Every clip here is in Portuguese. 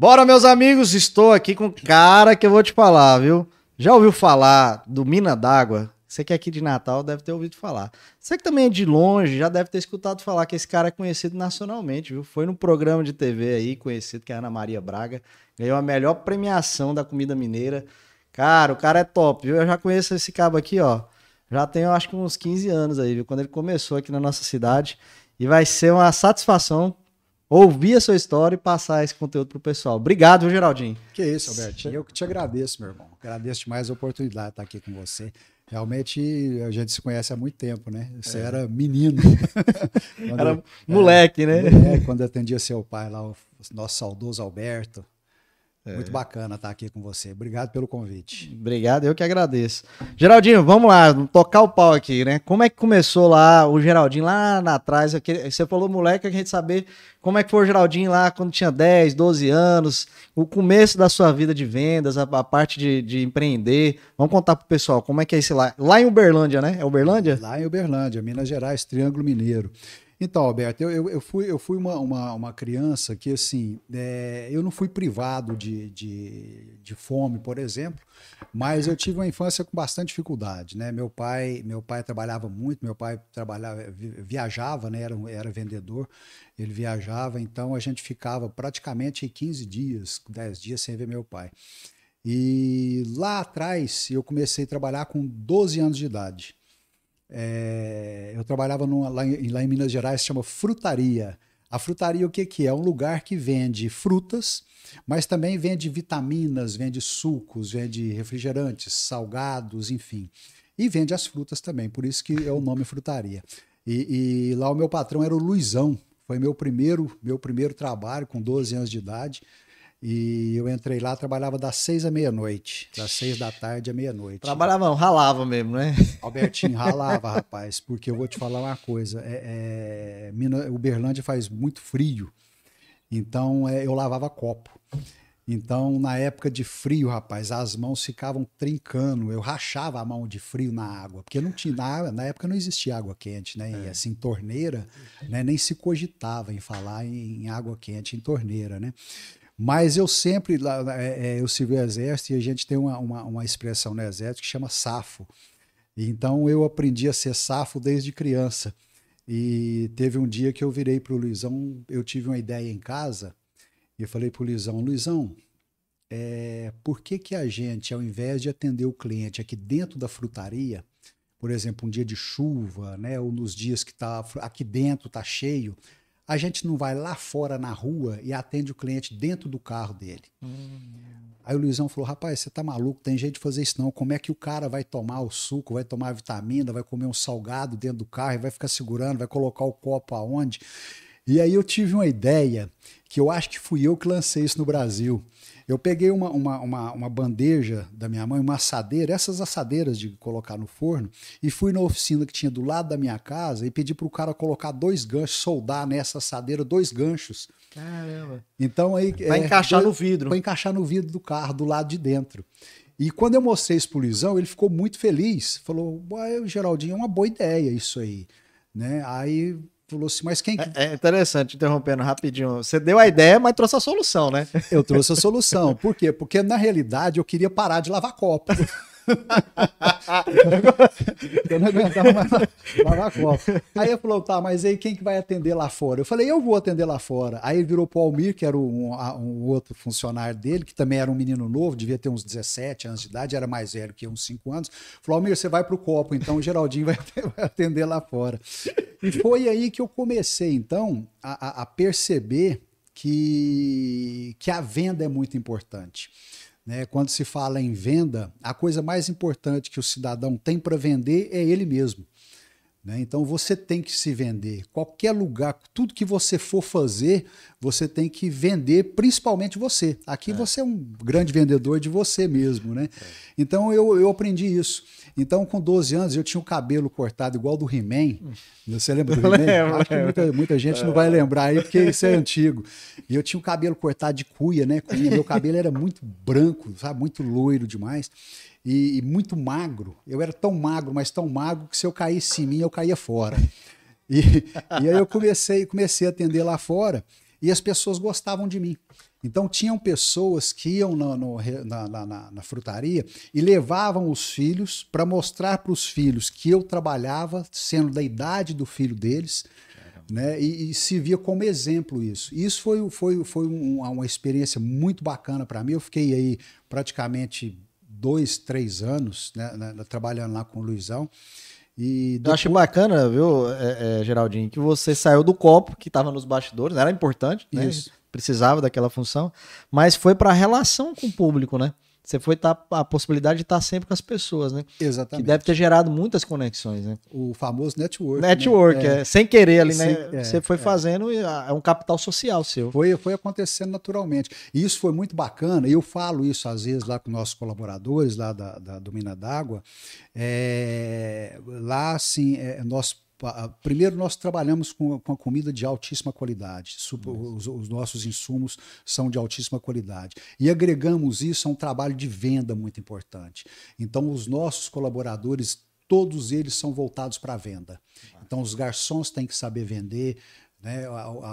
Bora, meus amigos, estou aqui com um cara que eu vou te falar, viu? Já ouviu falar do Mina d'Água? Você que é aqui de Natal deve ter ouvido falar. Você que também é de longe já deve ter escutado falar que esse cara é conhecido nacionalmente, viu? Foi num programa de TV aí, conhecido que é Ana Maria Braga. Ganhou a melhor premiação da comida mineira. Cara, o cara é top, viu? Eu já conheço esse cabo aqui, ó. Já tenho, acho que uns 15 anos aí, viu? Quando ele começou aqui na nossa cidade. E vai ser uma satisfação ouvir a sua história e passar esse conteúdo pro pessoal. Obrigado, viu, Geraldinho? Que isso, Albertinho. Eu que te agradeço, meu irmão. Agradeço demais a oportunidade de estar aqui com você. Realmente a gente se conhece há muito tempo, né? Você é. era menino. era eu, moleque, né? Moleque, quando atendia seu pai lá, o nosso saudoso Alberto. É. Muito bacana estar aqui com você. Obrigado pelo convite. Obrigado, eu que agradeço. Geraldinho, vamos lá, tocar o pau aqui, né? Como é que começou lá o Geraldinho lá, lá atrás? Você falou moleque, a gente saber como é que foi o Geraldinho lá quando tinha 10, 12 anos, o começo da sua vida de vendas, a, a parte de, de, empreender. Vamos contar pro pessoal como é que é esse lá. Lá em Uberlândia, né? É Uberlândia? Lá em Uberlândia, Minas Gerais, Triângulo Mineiro. Então, Alberto, eu, eu, fui, eu fui uma, uma, uma criança que, assim, é, eu não fui privado de, de, de, fome, por exemplo, mas eu tive uma infância com bastante dificuldade, né? Meu pai, meu pai trabalhava muito, meu pai trabalhava, viajava, né? Era, era vendedor, ele viajava, então a gente ficava praticamente 15 dias, 10 dias sem ver meu pai. E lá atrás eu comecei a trabalhar com 12 anos de idade. É, eu trabalhava numa, lá, em, lá, em, Minas Gerais, se chama frutaria. A frutaria o que, que é? É um lugar que vende frutas, mas também vende vitaminas, vende sucos, vende refrigerantes, salgados, enfim. E vende as frutas também, por isso que é o nome frutaria. E, e lá o meu patrão era o Luizão, foi meu primeiro, meu primeiro trabalho com 12 anos de idade. E eu entrei lá, trabalhava das seis à meia-noite, das seis da tarde à meia-noite. Trabalhava, ralava mesmo, né? Albertinho, ralava, rapaz, porque eu vou te falar uma coisa: é, é, Mina, Uberlândia faz muito frio, então é, eu lavava copo. Então, na época de frio, rapaz, as mãos ficavam trincando. Eu rachava a mão de frio na água, porque não tinha na, na época não existia água quente, né? E, assim, torneira, né? Nem se cogitava em falar em, em água quente em torneira, né? Mas eu sempre, é, é, eu servi o exército e a gente tem uma, uma, uma, expressão no exército que chama safo. Então eu aprendi a ser safo desde criança. E teve um dia que eu virei para o Luizão, eu tive uma ideia em casa e eu falei para o Luizão, Luizão, é, por que, que a gente, ao invés de atender o cliente aqui dentro da frutaria, por exemplo, um dia de chuva, né, ou nos dias que tá aqui dentro tá cheio, a gente não vai lá fora na rua e atende o cliente dentro do carro dele. Hum. Aí o Luizão falou: rapaz, você tá maluco, tem jeito de fazer isso não. Como é que o cara vai tomar o suco, vai tomar a vitamina, vai comer um salgado dentro do carro e vai ficar segurando, vai colocar o copo aonde? E aí eu tive uma ideia que eu acho que fui eu que lancei isso no Brasil. Eu peguei uma, uma, uma, uma, bandeja da minha mãe, uma assadeira, essas assadeiras de colocar no forno, e fui na oficina que tinha do lado da minha casa e pedi para o cara colocar dois ganchos, soldar nessa assadeira dois ganchos. Caramba. Então aí. Vai é, encaixar no vidro. Vai encaixar no vidro do carro, do lado de dentro. E quando eu mostrei isso pro Luizão, ele ficou muito feliz. Falou: Geraldinho, é uma boa ideia isso aí. Né? Aí falou assim, mas quem que... É, é interessante, interrompendo rapidinho. Você deu a ideia, mas trouxe a solução, né? Eu trouxe a solução. Por quê? Porque na realidade eu queria parar de lavar copo. eu não aguentava mais. Aí ele falou, tá, mas aí quem que vai atender lá fora? Eu falei, eu vou atender lá fora. Aí ele virou pro Almir, que era um, um, outro funcionário dele, que também era um menino novo, devia ter uns 17 anos de idade, era mais velho que uns 5 anos. Falou, Almir, você vai pro copo, então o Geraldinho vai, atender lá fora. E foi aí que eu comecei, então, a, a perceber que, que a venda é muito importante. Né? Quando se fala em venda, a coisa mais importante que o cidadão tem para vender é ele mesmo. Né? Então você tem que se vender. Qualquer lugar, tudo que você for fazer, você tem que vender, principalmente você. Aqui é. você é um grande vendedor de você mesmo. Né? É. Então eu, eu aprendi isso. Então, com 12 anos, eu tinha o cabelo cortado igual do He-Man. Você lembra do He-Man? Acho que muita, muita gente não vai lembrar aí, porque isso é antigo. E eu tinha o cabelo cortado de cuia, né? Cuia. Meu cabelo era muito branco, sabe? Muito loiro demais. E, e, muito magro. Eu era tão magro, mas tão magro, que se eu caísse em mim, eu caía fora. E, e aí eu comecei, comecei a atender lá fora. E as pessoas gostavam de mim. Então tinham pessoas que iam no, no, na, na, na, na, frutaria e levavam os filhos para mostrar para os filhos que eu trabalhava, sendo da idade do filho deles, né? E, e, se via como exemplo isso. Isso foi, foi, foi um, uma experiência muito bacana para mim. Eu fiquei aí praticamente dois, três anos né, né, trabalhando lá com o Luizão. E depois... Eu acho bacana, viu, é, é, Geraldinho, que você saiu do copo que estava nos bastidores, era importante, né? Precisava daquela função, mas foi para a relação com o público, né? Você foi tá, a possibilidade de estar sempre com as pessoas, né? Exatamente. Que deve ter gerado muitas conexões, né? O famoso network. Network, né? é. é. Sem querer ali, né? Sem, é, você foi é. fazendo, é um capital social seu. Foi, foi acontecendo naturalmente. E isso foi muito bacana. Eu falo isso às vezes lá com nossos colaboradores lá da, da do Mina d'Água. É, lá, assim, é, nós Primeiro, nós trabalhamos com, com a comida de altíssima qualidade. Os, os, nossos insumos são de altíssima qualidade. E agregamos isso a um trabalho de venda muito importante. Então, os nossos colaboradores, todos eles são voltados para a venda. Então, os garçons têm que saber vender, né?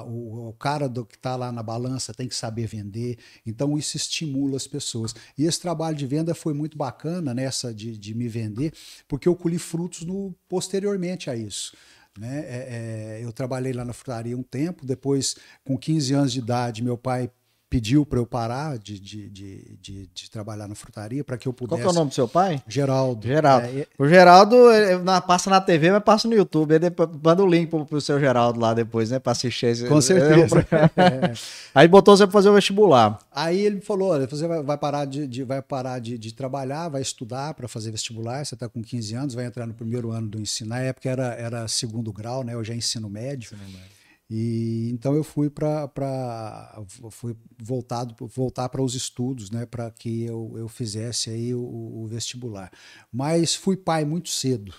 O, o, cara do, que está lá na balança tem que saber vender, então isso estimula as pessoas. E esse trabalho de venda foi muito bacana nessa de, de me vender, porque eu colhi frutos no, posteriormente a isso. Né? É, é, eu trabalhei lá na frutaria um tempo, depois, com 15 anos de idade, meu pai pediu para eu parar de, de, de, de, de trabalhar na frutaria para que eu pudesse. Qual é o nome do seu pai? Geraldo. Geraldo. É, o Geraldo na, passa na TV, mas passa no YouTube. Ele manda o link pro, pro seu Geraldo lá depois, né? Para assistir. Esse, Com certeza. É. Aí botou você para fazer o vestibular. Aí ele falou: olha, você vai, vai parar, de, de, vai parar de, de trabalhar, vai estudar para fazer vestibular. Você está com 15 anos, vai entrar no primeiro ano do ensino. Na época era, era segundo grau, né? Hoje é ensino médio. Ensino médio. E então eu fui para fui voltado voltar para os estudos, né, para que eu, eu fizesse aí o, o, vestibular. Mas fui pai muito cedo.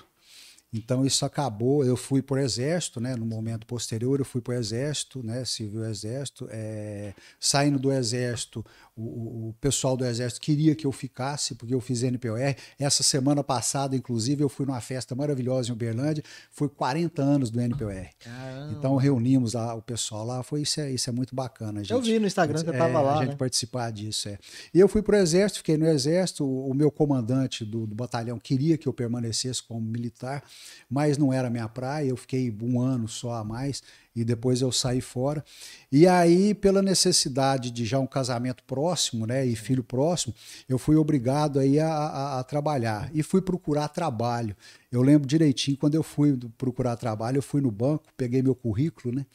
Então isso acabou, eu fui para o exército, né, no momento posterior eu fui para o exército, né, civil exército, é, saindo do exército, o, o, pessoal do Exército queria que eu ficasse, porque eu fiz NPOR. Essa semana passada, inclusive, eu fui numa festa maravilhosa em Uberlândia, foi 40 anos do NPOR. Caramba. Então reunimos lá o pessoal lá, foi isso é, isso é muito bacana. Gente, eu vi no Instagram que estava é, lá. A gente né? participar disso. É. E eu fui para o Exército, fiquei no Exército, o, o meu comandante do, do, batalhão queria que eu permanecesse como militar, mas não era minha praia, eu fiquei um ano só a mais e depois eu saí fora. E aí, pela necessidade de já um casamento próximo, né, e filho próximo, eu fui obrigado aí a, a, a, trabalhar e fui procurar trabalho. Eu lembro direitinho quando eu fui procurar trabalho, eu fui no banco, peguei meu currículo, né,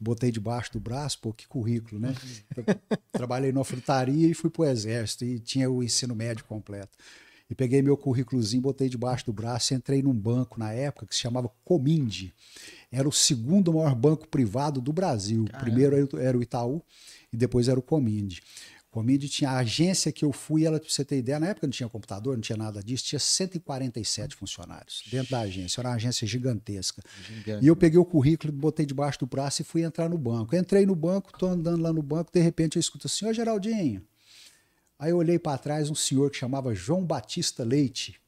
botei debaixo do braço, pô, que currículo, né? Trabalhei numa frutaria e fui para o exército e tinha o ensino médio completo. E peguei meu currículozinho, botei debaixo do braço e entrei num banco na época que se chamava Cominde era o segundo maior banco privado do Brasil. Caramba. Primeiro era o Itaú e depois era o Cominde. Cominde tinha a agência que eu fui, ela, pra você ter ideia, na época não tinha computador, não tinha nada disso, tinha 147 funcionários dentro da agência. Era uma agência gigantesca. Gigante. E eu peguei o currículo, botei debaixo do braço e fui entrar no banco. Entrei no banco, estou andando lá no banco, de repente eu escuto assim: Ô Geraldinho. Aí eu olhei para trás, um senhor que chamava João Batista Leite.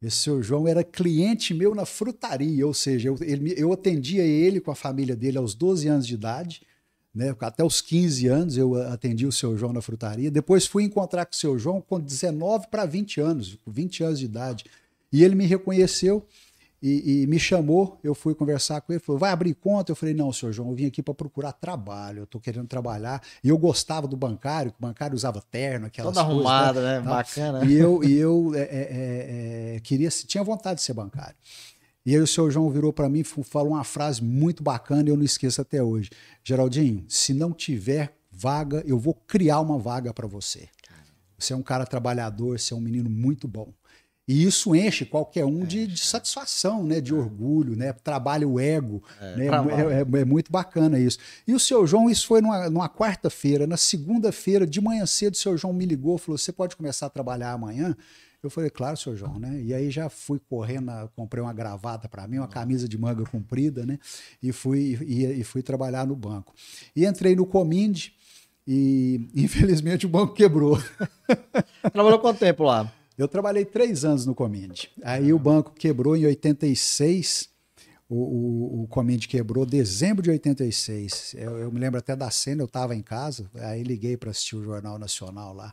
Esse senhor João era cliente meu na frutaria, ou seja, eu, ele, eu atendia ele com a família dele aos 12 anos de idade, né? até os 15 anos eu atendi o seu João na frutaria. Depois fui encontrar com o seu João com 19 para 20 anos, 20 anos de idade. E ele me reconheceu e, e, me chamou, eu fui conversar com ele, falou, vai abrir conta? Eu falei, não, senhor João, eu vim aqui para procurar trabalho, eu estou querendo trabalhar. E eu gostava do bancário, que o bancário usava terno, aquelas Toda coisas. arrumada, né? né? Bacana. E eu, e eu é, é, é, queria, tinha vontade de ser bancário. E aí o senhor João virou para mim e falou uma frase muito bacana e eu não esqueço até hoje. Geraldinho, se não tiver vaga, eu vou criar uma vaga para você. Você é um cara trabalhador, você é um menino muito bom. E isso enche qualquer um de, de satisfação, né? de orgulho, né? trabalha o ego. É, né? É, é, é, muito bacana isso. E o seu João, isso foi numa, numa quarta-feira. Na segunda-feira, de manhã cedo, o seu João me ligou falou: Você pode começar a trabalhar amanhã? Eu falei, claro, seu João, né? E aí já fui correndo, comprei uma gravata para mim, uma camisa de manga comprida, né? E fui, e, e fui trabalhar no banco. E entrei no Cominde e, infelizmente, o banco quebrou. Trabalhou quanto tempo lá? Eu trabalhei três anos no Cominde. Aí o banco quebrou em 86. O, o, o, o Comend quebrou dezembro de 86. Eu, eu me lembro até da cena, eu estava em casa, aí liguei para assistir o Jornal Nacional lá.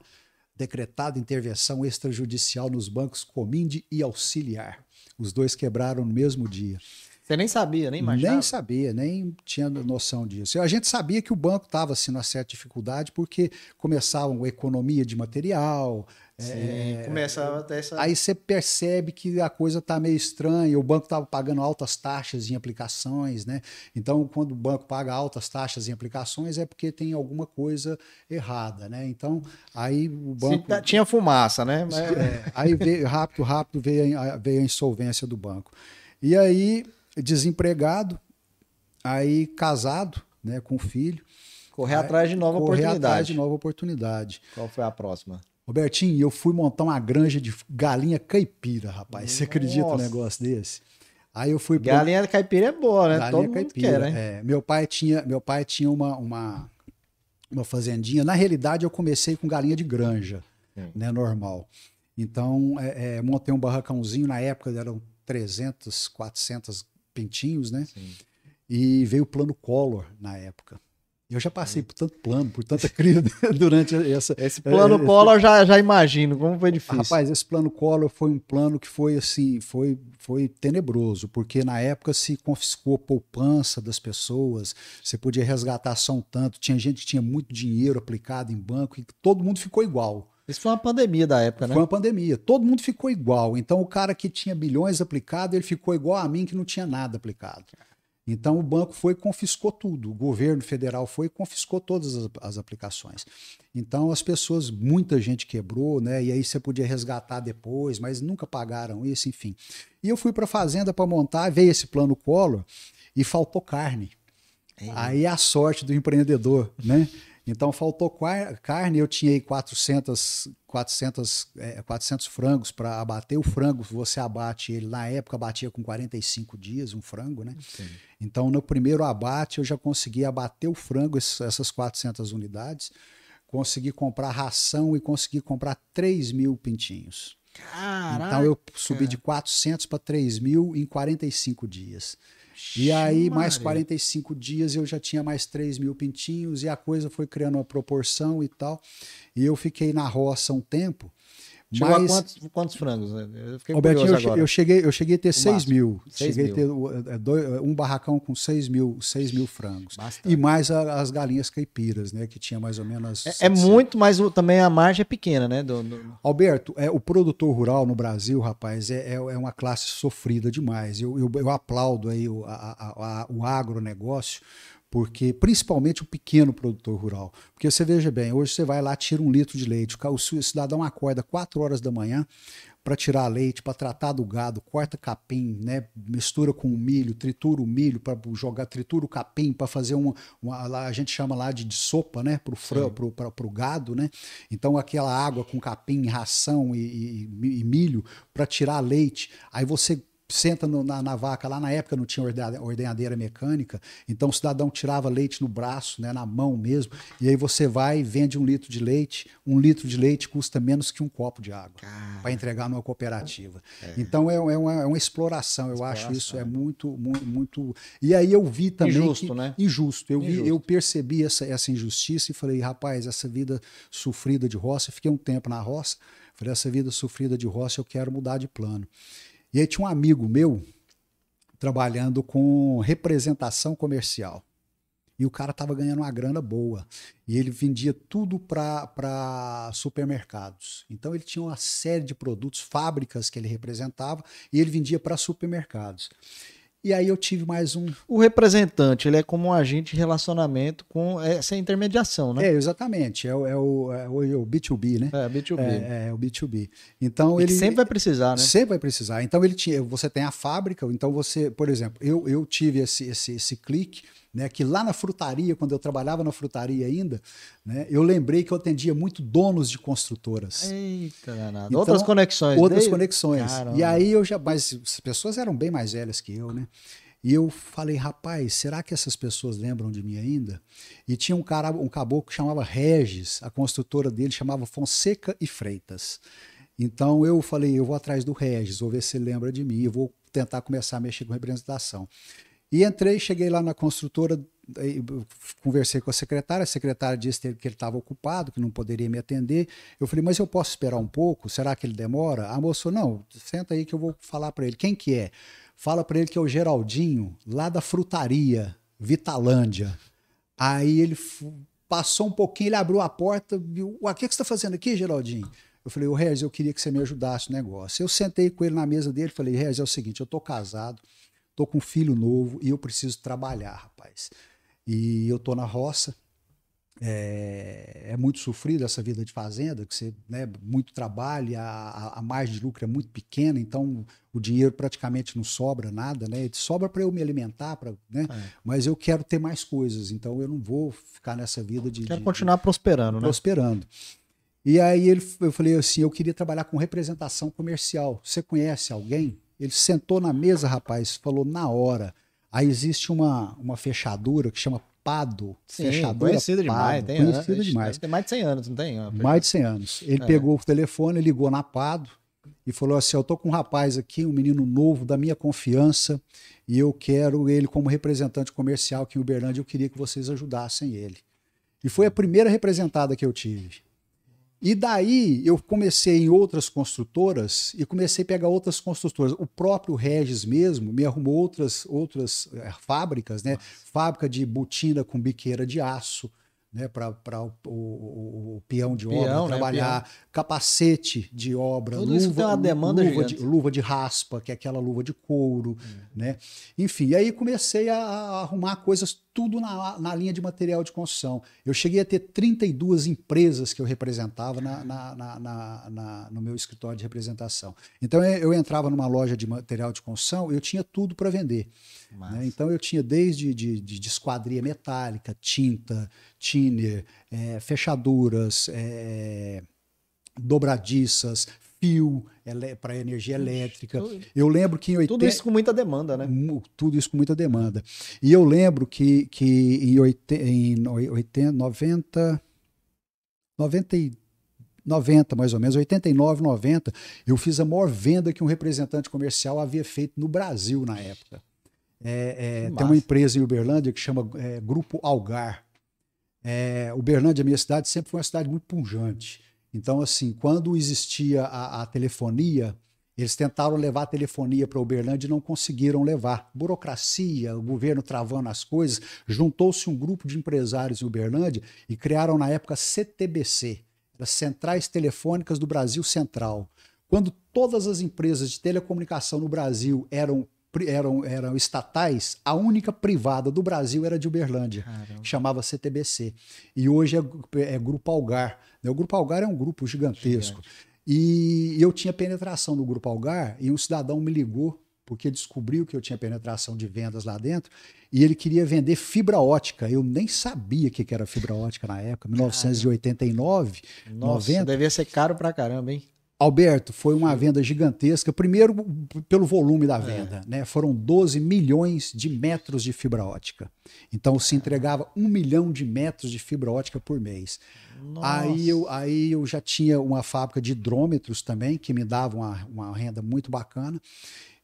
Decretada intervenção extrajudicial nos bancos Cominde e Auxiliar. Os dois quebraram no mesmo dia. Você nem sabia, nem imaginava? Nem sabia, nem tinha noção disso. A gente sabia que o banco estava assim, numa certa dificuldade, porque começavam economia de material. Sim, é, essa. Aí você percebe que a coisa está meio estranha, o banco estava pagando altas taxas em aplicações, né? Então, quando o banco paga altas taxas em aplicações, é porque tem alguma coisa errada, né? Então, aí o banco. Tá, tinha fumaça, né? Mas... É, aí veio, rápido, rápido veio a, veio a insolvência do banco. E aí desempregado, aí casado, né, com filho. Correr aí, atrás de nova correr oportunidade. Correr atrás de nova oportunidade. Qual foi a próxima? Robertinho, eu fui montar uma granja de galinha caipira, rapaz. Nossa. Você acredita um negócio desse? Aí eu fui pro... Galinha caipira é boa, né? Galinha Todo caipira, quer, né? É, meu pai tinha, meu pai tinha uma, uma, uma fazendinha. Na realidade, eu comecei com galinha de granja, hum. né? Normal. Então, é, é, montei um barracãozinho. Na época eram 300, 400 pintinhos, né? Sim. E veio o plano Collor na época. Eu já passei por tanto plano, por tanta crise durante essa. Esse plano esse, Collor já, já imagino como foi difícil. Rapaz, esse plano Collor foi um plano que foi assim, foi, foi tenebroso, porque na época se confiscou poupança das pessoas, você podia resgatar só um tanto, tinha gente que tinha muito dinheiro aplicado em banco e todo mundo ficou igual. Isso foi uma pandemia da época, né? Foi uma pandemia. Todo mundo ficou igual. Então, o cara que tinha bilhões aplicado, ele ficou igual a mim que não tinha nada aplicado. Então, o banco foi e confiscou tudo. O governo federal foi e confiscou todas as, as, aplicações. Então, as pessoas, muita gente quebrou, né? E aí você podia resgatar depois, mas nunca pagaram isso, enfim. E eu fui para a fazenda para montar, veio esse plano Collor e faltou carne. É. Aí a sorte do empreendedor, né? Então faltou carne, eu tinha aí 400, 400, é, 400 frangos para abater. O frango, você abate ele, na época batia com 45 dias um frango, né? Sim. Então no primeiro abate eu já consegui abater o frango, essas 400 unidades, consegui comprar ração e consegui comprar 3 mil pintinhos. Caraca. Então eu subi de 400 para 3 mil em 45 dias. E aí, mais 45 dias, eu já tinha mais 3 mil pintinhos e a coisa foi criando uma proporção e tal. E eu fiquei na roça um tempo. Chegou mas... a quantos, quantos frangos? Eu fiquei Albertinho, eu, agora. eu cheguei, eu cheguei a ter 6 mil. 6 cheguei mil. a ter é, dois, um barracão com 6 mil, 6 mil frangos. Bastante. E mais a, as galinhas caipiras, né? Que tinha mais ou menos. É, é muito, mas o, também a margem é pequena, né? Do, do... Alberto, é, o produtor rural no Brasil, rapaz, é, é, é uma classe sofrida demais. Eu, eu, eu aplaudo aí o, a, a, a, o agronegócio porque principalmente o pequeno produtor rural. Porque você veja bem, hoje você vai lá, tira um litro de leite, o cidadão acorda 4 horas da manhã para tirar leite, para tratar do gado, corta capim, né, mistura com o milho, tritura o milho para jogar, tritura o capim para fazer uma, uma, a gente chama lá de, de sopa, né, para o gado, né. Então aquela água com capim, ração e, e, e milho para tirar leite. Aí você senta no, na, na, vaca, lá na época não tinha ordenhadeira mecânica, então o cidadão tirava leite no braço, né, na mão mesmo, e aí você vai e vende um litro de leite, um litro de leite custa menos que um copo de água para entregar numa cooperativa. É. Então é, é, uma, é, uma, exploração, eu exploração. acho isso é muito, muito, muito. E aí eu vi também. Injusto, que, né? Injusto. Eu, Vi, eu percebi essa, essa injustiça e falei, rapaz, essa vida sofrida de roça, fiquei um tempo na roça, falei, essa vida sofrida de roça eu quero mudar de plano. E aí tinha um amigo meu trabalhando com representação comercial. E o cara estava ganhando uma grana boa. E ele vendia tudo para supermercados. Então ele tinha uma série de produtos, fábricas que ele representava, e ele vendia para supermercados. E aí eu tive mais um. O representante, ele é como um agente de relacionamento com essa intermediação, né? É, exatamente. É, o, é o, é o B2B, né? É, B2B. É, é o B2B. Então ele. sempre vai precisar, né? Sempre vai precisar. Então ele tinha. Você tem a fábrica, então você, por exemplo, eu, eu tive esse, esse, esse clique né, que lá na frutaria, quando eu trabalhava na frutaria ainda, né, eu lembrei que eu atendia muito donos de construtoras. Eita, danado. Então, outras conexões. Outras conexões. Caramba. E aí eu já. Mas as pessoas eram bem mais velhas que eu, né? E eu falei, rapaz, será que essas pessoas lembram de mim ainda? E tinha um cara, um caboclo que chamava Regis, a construtora dele chamava Fonseca e Freitas. Então eu falei, eu vou atrás do Regis, vou ver se ele lembra de mim, eu vou tentar começar a mexer com representação. E entrei, cheguei lá na construtora, conversei com a secretária, a secretária disse que ele estava ocupado, que não poderia me atender. Eu falei, mas eu posso esperar um pouco? Será que ele demora? A moça não, senta aí que eu vou falar para ele. Quem que é? Fala para ele que é o Geraldinho, lá da frutaria, Vitalândia. Aí ele passou um pouquinho, ele abriu a porta, viu, o que, que você está fazendo aqui, Geraldinho? Eu falei, o Regis, eu queria que você me ajudasse no negócio. Eu sentei com ele na mesa dele falei, Regis, é o seguinte, eu tô casado, tô com um filho novo e eu preciso trabalhar, rapaz. E eu tô na roça, é, é, muito sofrido essa vida de fazenda, que você, né, muito trabalho, a, a, margem de lucro é muito pequena, então o dinheiro praticamente não sobra nada, né? Sobra para eu me alimentar, pra, né? É. Mas eu quero ter mais coisas, então eu não vou ficar nessa vida de. Quero de, continuar prosperando, né? Prosperando. E aí ele, eu falei assim, eu queria trabalhar com representação comercial. Você conhece alguém? Ele sentou na mesa, rapaz, falou na hora. Aí existe uma, uma fechadura que chama Pado. Sim, fechadura conhecido demais. Tem conhecido anos, demais. Tem mais de 100 anos, não tem? Mais de 100 anos. Ele é. pegou o telefone, ligou na Pado e falou assim, eu tô com um rapaz aqui, um menino novo da minha confiança e eu quero ele como representante comercial aqui em Uberlândia, eu queria que vocês ajudassem ele. E foi a primeira representada que eu tive. E daí eu comecei em outras construtoras e comecei a pegar outras construtoras. O próprio Regis mesmo me arrumou outras, outras é, fábricas, né? Fábrica de botina com biqueira de aço, né, para o, o, o, peão de peão, obra né, trabalhar, capacete de obra, Tudo luva, tem uma demanda luva de, luva de raspa, que é aquela luva de couro, hum. né? Enfim, aí comecei a, a, arrumar coisas tudo na, na linha de material de construção. Eu cheguei a ter 32 empresas que eu representava na, na, na no meu escritório de representação. Então eu entrava numa loja de material de construção, eu tinha tudo para vender. Né? Então eu tinha desde de, de, de esquadria metálica, tinta, thinner, é, fechaduras, é, dobradiças, fio para energia elétrica. Eu lembro que em 80... Tudo isso com muita demanda, né? Tudo isso com muita demanda. E eu lembro que, que em, 80, em 80, 90, 90 90 mais ou menos, 89, 90, eu fiz a maior venda que um representante comercial havia feito no Brasil na época. É, é, tem uma empresa em Uberlândia que chama é, Grupo Algar. É, Uberlândia, minha cidade, sempre foi uma cidade muito punjante. Então, assim, quando existia a, a telefonia, eles tentaram levar a telefonia para Uberlândia e não conseguiram levar. Burocracia, o governo travando as coisas. Juntou-se um grupo de empresários em Uberlândia e criaram na época CTBC, as Centrais Telefônicas do Brasil Central. Quando todas as empresas de telecomunicação no Brasil eram eram, eram estatais, a única privada do Brasil era de Uberlândia, Caramba. que chamava CTBC. E hoje é, é Grupo Algar. O Grupo Algar é um grupo gigantesco. Gigante. E eu tinha penetração no Grupo Algar e um cidadão me ligou porque descobriu que eu tinha penetração de vendas lá dentro e ele queria vender fibra ótica. Eu nem sabia o que era fibra ótica na época, 1989, Nossa, 90. Devia ser caro pra caramba, hein? Alberto, foi uma venda gigantesca. Primeiro, pelo volume da é. venda, é. né? Foram 12 milhões de metros de fibra ótica. Então se entregava um milhão de metros de fibra ótica por mês. Aí eu, aí eu já tinha uma fábrica de hidrômetros também, que me dava uma, uma renda muito bacana.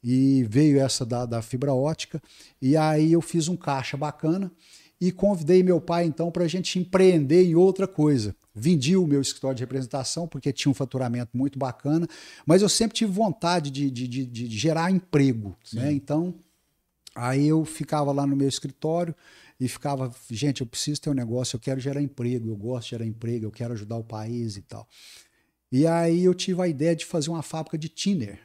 E veio essa da, da fibra ótica. E aí eu fiz um caixa bacana e convidei meu pai então para a gente empreender em outra coisa. Vendi o meu escritório de representação porque tinha um faturamento muito bacana, mas eu sempre tive vontade de, de, de, de gerar emprego. Né? Então, aí eu ficava lá no meu escritório e ficava, gente, eu preciso ter um negócio, eu quero gerar emprego, eu gosto de gerar emprego, eu quero ajudar o país e tal. E aí eu tive a ideia de fazer uma fábrica de tiner.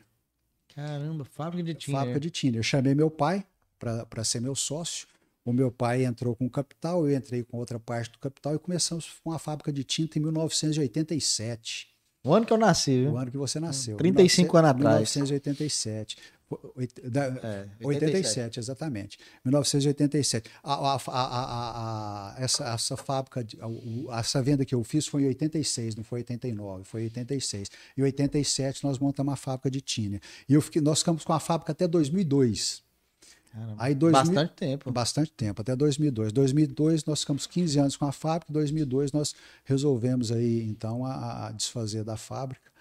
Caramba, fábrica de tiner. Fábrica de tiner. Eu chamei meu pai para ser meu sócio. O meu pai entrou com capital, eu entrei com outra parte do capital e começamos uma fábrica de tinta em 1987. O ano que eu nasci, viu? O ano que você nasceu. 35 anos atrás. 1987. É, 87. 87, exatamente. 1987. A, a, a, essa, essa fábrica, essa venda que eu fiz foi em 86, não foi 89, foi 86. Em 87 nós montamos uma fábrica de tinta. E eu fiquei, nós ficamos com a fábrica até 2002. Caramba, Aí 2000, bastante tempo. Bastante tempo, até 2002. 2002 nós ficamos 15 anos com a fábrica, em 2002 nós resolvemos aí então a, a desfazer da fábrica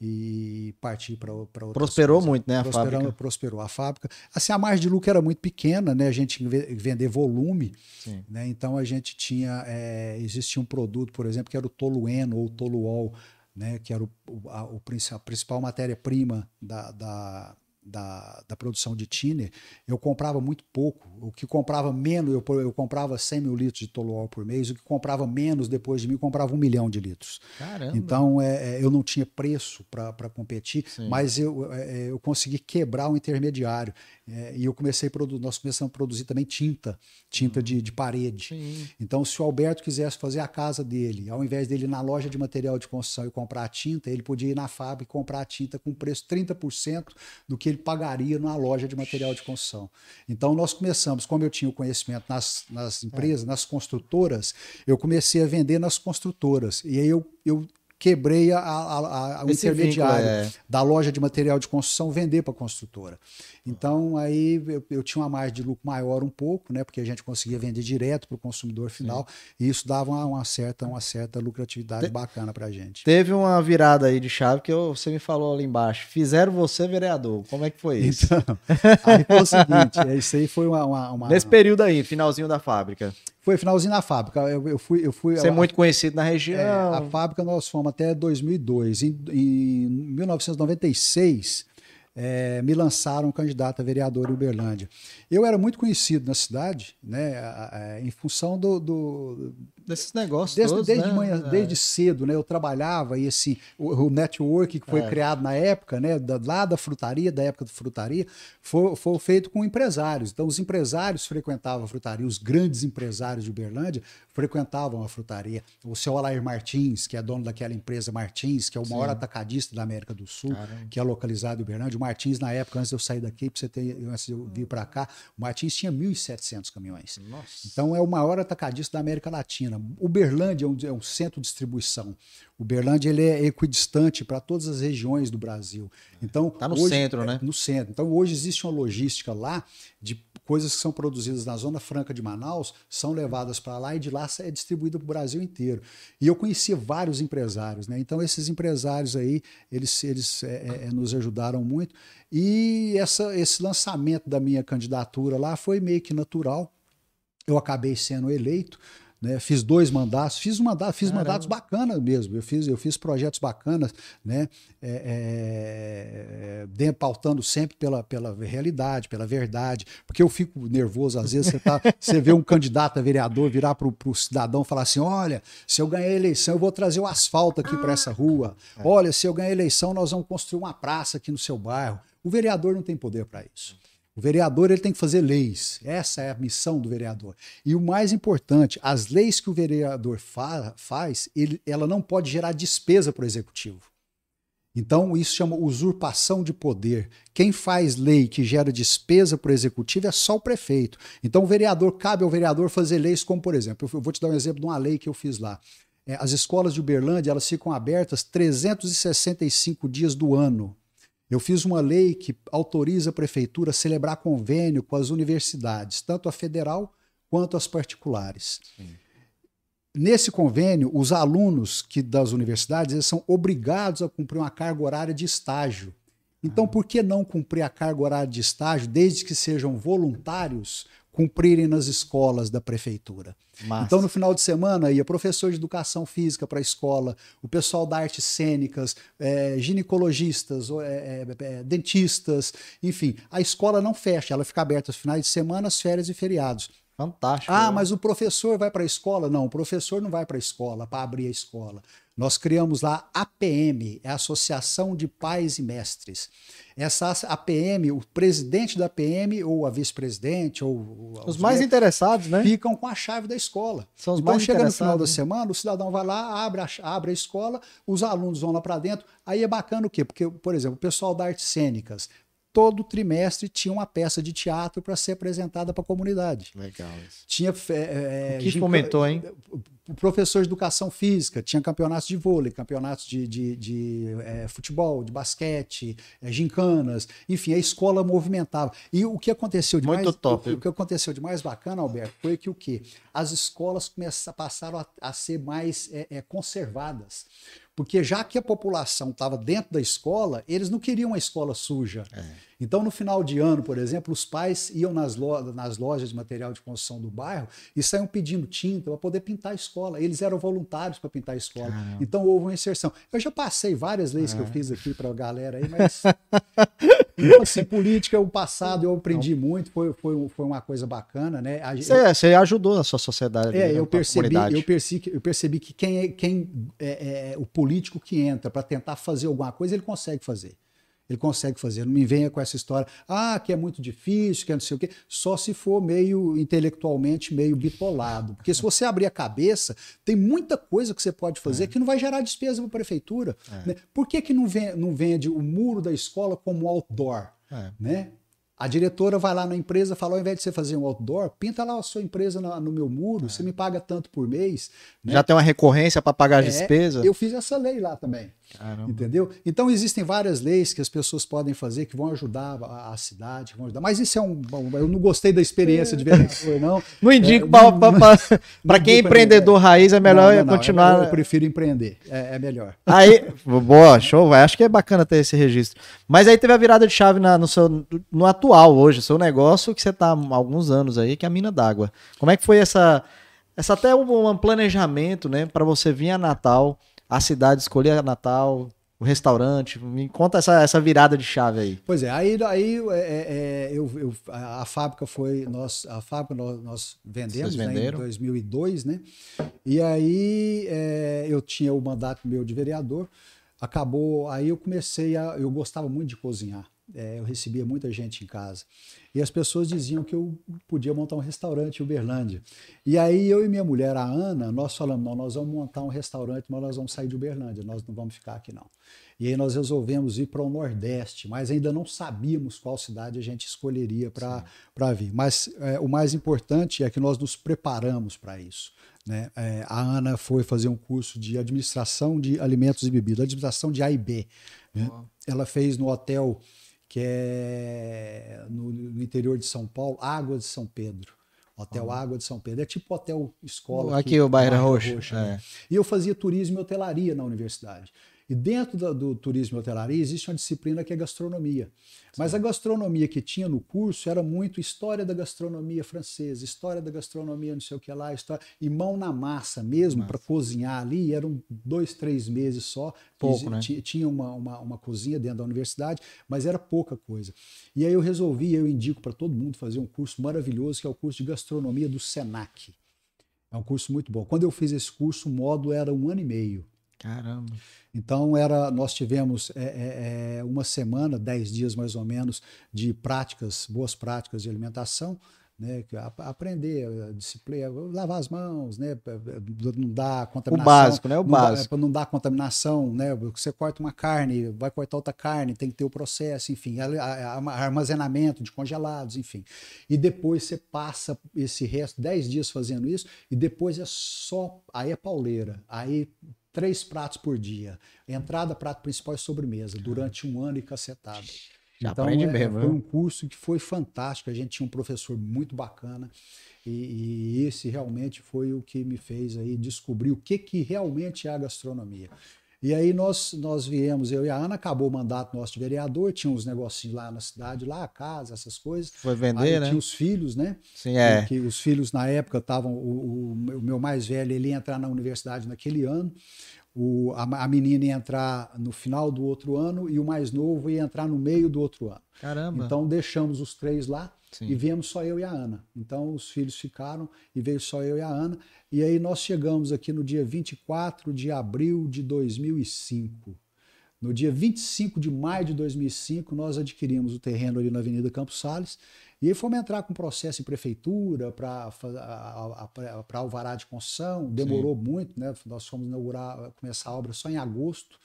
e parti para outra Prosperou coisas. muito, né, a fábrica? Prosperou a fábrica. Assim, a margem de lucro era muito pequena, né? A gente vender volume, Sim. né? Então a gente tinha, é, existia um produto, por exemplo, que era o tolueno ou toluol, né? Que era o, a, o, a principal matéria-prima da, da da, da produção de tiner, eu comprava muito pouco. O que comprava menos, eu, eu comprava 100 mil litros de toluol por mês. O que comprava menos depois de mim, comprava um milhão de litros. Caramba. Então, é, é eu não tinha preço para competir, Sim. mas eu, é, é, eu consegui quebrar o intermediário. É, e eu comecei a produzir, nós começamos a produzir também tinta, tinta hum. de, de parede. Sim. Então, se o Alberto quisesse fazer a casa dele, ao invés dele ir na loja de material de construção e comprar a tinta, ele podia ir na fábrica e comprar a tinta com preço 30% do que ele pagaria numa loja de material de construção. Então, nós começamos, como eu tinha o conhecimento nas, nas empresas, é. nas construtoras, eu comecei a vender nas construtoras. E aí eu, eu quebrei a, a, a, o intermediário vínculo, é. da loja de material de construção vender para a construtora. Então aí eu, eu, tinha uma margem de lucro maior um pouco, né? Porque a gente conseguia vender direto para o consumidor final Sim. e isso dava uma, uma, certa, uma certa lucratividade Te, bacana para a gente. Teve uma virada aí de chave que eu, você me falou ali embaixo. Fizeram você vereador. Como é que foi isso? Então, aí foi o seguinte, isso aí foi uma, uma, uma... Nesse período aí, finalzinho da fábrica. Foi finalzinho na fábrica. Eu, eu fui, eu fui. Você é muito conhecido na região. É, a fábrica nós fomos até 2002. Em, em 1996 é, me lançaram candidato a vereador em Uberlândia. Eu era muito conhecido na cidade, né, em função do, do desses negócios desde, todos, desde né? manhã, é. desde cedo, né? Eu trabalhava e esse o, o network que foi é. criado na época, né? Da, lá da frutaria, da época da frutaria, foi, foi feito com empresários. Então os empresários frequentavam a frutaria, os grandes empresários de Uberlândia frequentavam a frutaria. O seu Alair Martins, que é dono daquela empresa Martins, que é o maior Sim. atacadista da América do Sul, Caramba. que é localizado em Uberlândia. O Martins na época antes de eu sair daqui, para você ter, antes de eu vir para cá, o Martins tinha 1.700 caminhões. Nossa. Então é o maior atacadista da América Latina. Uberlândia é um, é um centro de distribuição. Uberlândia ele é equidistante para todas as regiões do Brasil. Então está no hoje, centro, né? É, no centro. Então hoje existe uma logística lá de coisas que são produzidas na Zona Franca de Manaus são levadas para lá e de lá é distribuída para o Brasil inteiro. E eu conhecia vários empresários, né? Então esses empresários aí eles, eles é, é, é, nos ajudaram muito e essa, esse lançamento da minha candidatura lá foi meio que natural. Eu acabei sendo eleito. Né? Fiz dois mandatos, fiz, um mandato, fiz mandatos bacanas mesmo. Eu fiz, eu fiz projetos bacanas, né? É, é, pautando sempre pela, pela realidade, pela verdade, porque eu fico nervoso, às vezes você, tá, você vê um candidato a vereador virar para o cidadão e falar assim: olha, se eu ganhar a eleição, eu vou trazer o asfalto aqui para essa rua. É. Olha, se eu ganhar a eleição, nós vamos construir uma praça aqui no seu bairro. O vereador não tem poder para isso. O vereador ele tem que fazer leis. Essa é a missão do vereador. E o mais importante, as leis que o vereador fa faz, ele, ela não pode gerar despesa para o executivo. Então, isso chama usurpação de poder. Quem faz lei que gera despesa para o executivo é só o prefeito. Então, o vereador, cabe ao vereador fazer leis como, por exemplo, eu vou te dar um exemplo de uma lei que eu fiz lá. É, as escolas de Uberlândia, elas ficam abertas 365 dias do ano. Eu fiz uma lei que autoriza a prefeitura a celebrar convênio com as universidades, tanto a federal quanto as particulares. Sim. Nesse convênio, os alunos que das universidades eles são obrigados a cumprir uma carga horária de estágio. Então, ah. por que não cumprir a carga horária de estágio, desde que sejam voluntários, cumprirem nas escolas da prefeitura. Massa. Então, no final de semana, ia professor de educação física para a escola, o pessoal da artes cênicas, é, ginecologistas, é, é, é, dentistas, enfim. A escola não fecha, ela fica aberta nos finais de semana, férias e feriados. Fantástico. Ah, né? mas o professor vai para a escola? Não, o professor não vai para a escola, para abrir a escola. Nós criamos lá a APM, é a Associação de Pais e Mestres. Essa APM, o presidente da APM ou a vice-presidente ou os, os mais interessados, né? Ficam com a chave da escola. São os então mais chega no final da semana, o cidadão vai lá, abre a, abre a escola, os alunos vão lá para dentro. Aí é bacana o quê? Porque, por exemplo, o pessoal da artes cênicas todo trimestre tinha uma peça de teatro para ser apresentada para a comunidade. Legal. Isso. Tinha é, o que comentou, hein? Professor de educação física, tinha campeonatos de vôlei, campeonatos de, de, de é, futebol, de basquete, é, gincanas, enfim, a escola movimentava. E o que aconteceu de Muito mais, top. O, o, que aconteceu de mais bacana, Alberto, foi que o que as escolas começaram, passaram a, a ser mais é, é, conservadas Porque já que a população estava dentro da escola, eles não queriam uma escola suja. É. Então, no final de ano, por exemplo, os pais iam nas, lo nas lojas de material de construção do bairro e saíam pedindo tinta para poder pintar a escola. Eles eram voluntários para pintar a escola. Caramba. Então, houve uma inserção. Eu já passei várias leis é. que eu é. fiz aqui para a galera aí, mas. então, assim, política, o passado eu aprendi Não. muito, foi, foi, foi uma coisa bacana, né? Você, você ajudou na sua sociedade. É, né, eu percebi, eu percebi, eu percebi que quem é, quem é, é o político que entra para tentar fazer alguma coisa, ele consegue fazer. Ele consegue fazer. Não me venha com essa história, ah, que é muito difícil, que é não sei o quê. Só se for meio intelectualmente, meio bitolado. Porque se você abrir a cabeça, tem muita coisa que você pode fazer é. que não vai gerar despesa para a prefeitura. É. Né? Por que, que não, vende, não vende o muro da escola como outdoor? É. Né? A diretora vai lá na empresa e fala: ao invés de você fazer um outdoor, pinta lá a sua empresa no, no meu muro, é. você me paga tanto por mês. Né? Já tem uma recorrência para pagar as é, despesas? Eu fiz essa lei lá também. Caramba. Entendeu? Então existem várias leis que as pessoas podem fazer que vão ajudar a, a cidade, vão ajudar. Mas isso é um. Eu não gostei da experiência de vereador, não. Não indico é, para quem é empreendedor raiz, é melhor não, não, continuar. Eu prefiro empreender. É, é, melhor. Aí, boa, show, vai. Acho que é bacana ter esse registro. Mas aí teve a virada de chave na, no seu no atual hoje, seu negócio que você está há alguns anos aí, que é a mina d'água. Como é que foi essa. Essa até um, um planejamento, né, para você vir a Natal a cidade escolher a Natal, o restaurante? Me conta essa, essa virada de chave aí. Pois é, aí, aí é, é, é eu, eu, a, a, fábrica foi, nós, a fábrica nós, nós vendemos né, em 2002, né? E aí é, eu tinha o mandato meu de vereador, acabou, aí eu comecei a, eu gostava muito de cozinhar. É, eu recebia muita gente em casa. E as pessoas diziam que eu podia montar um restaurante em Uberlândia. E aí eu e minha mulher, a Ana, nós falamos, não, nós vamos montar um restaurante, mas nós vamos sair de Uberlândia, nós não vamos ficar aqui não. E aí nós resolvemos ir para o Nordeste, mas ainda não sabíamos qual cidade a gente escolheria para vir. Mas é, o mais importante é que nós nos preparamos para isso. Né? É, a Ana foi fazer um curso de administração de alimentos e bebidas, administração de A e B. Né? Ela fez no hotel que é no, no, interior de São Paulo, Água de São Pedro. Hotel uhum. Água de São Pedro. É tipo hotel escola. Aqui, aqui o Bairro Roxa. Roxa né? é. E eu fazia turismo e hotelaria na universidade. E dentro do, do turismo e hotelaria existe uma disciplina que é gastronomia. Mas a gastronomia que tinha no curso era muito história da gastronomia francesa, história da gastronomia não sei o que lá, história, e mão na massa mesmo para cozinhar ali. Eram dois, três meses só. Pouco, né? Tinha uma, uma, uma cozinha dentro da universidade, mas era pouca coisa. E aí eu resolvi, eu indico para todo mundo fazer um curso maravilhoso, que é o curso de gastronomia do SENAC. É um curso muito bom. Quando eu fiz esse curso, o módulo era um ano e meio. Caramba. Então era, nós tivemos é, é, é, uma semana, dez dias mais ou menos, de práticas, boas práticas de alimentação, né, aprender disciplina, lavar as mãos, né, não dar contaminação. O básico, né, o básico. Não, não dar contaminação, né, você corta uma carne, vai cortar outra carne, tem que ter o processo, enfim, armazenamento de congelados, enfim. E depois você passa esse resto, dez dias fazendo isso, e depois é só, aí é pauleira, aí três pratos por dia. Entrada, prato principal e sobremesa, durante um ano e cacetada. Já então, aprende é, mesmo. Foi um curso que foi fantástico. A gente tinha um professor muito bacana. E, e, esse realmente foi o que me fez aí descobrir o que, que realmente é a gastronomia. E aí nós, nós viemos, eu e a Ana, acabou o mandato nosso de vereador, tinha uns negocinhos lá na cidade, lá, a casa, essas coisas. Foi vender, aí né? Tinha os filhos, né? Sim, é. Que os filhos na época estavam, o, o, meu mais velho, ele ia entrar na universidade naquele ano, o, a, a menina ia entrar no final do outro ano e o mais novo ia entrar no meio do outro ano. Caramba! Então deixamos os três lá Sim. e viemos só eu e a Ana. Então os filhos ficaram e veio só eu e a Ana. E aí nós chegamos aqui no dia 24 de abril de 2005. No dia 25 de maio de 2005, nós adquirimos o terreno ali na Avenida Campos Sales e aí fomos entrar com processo em prefeitura para alvará de construção, demorou Sim. muito, né? Nós fomos inaugurar, começar a obra só em agosto.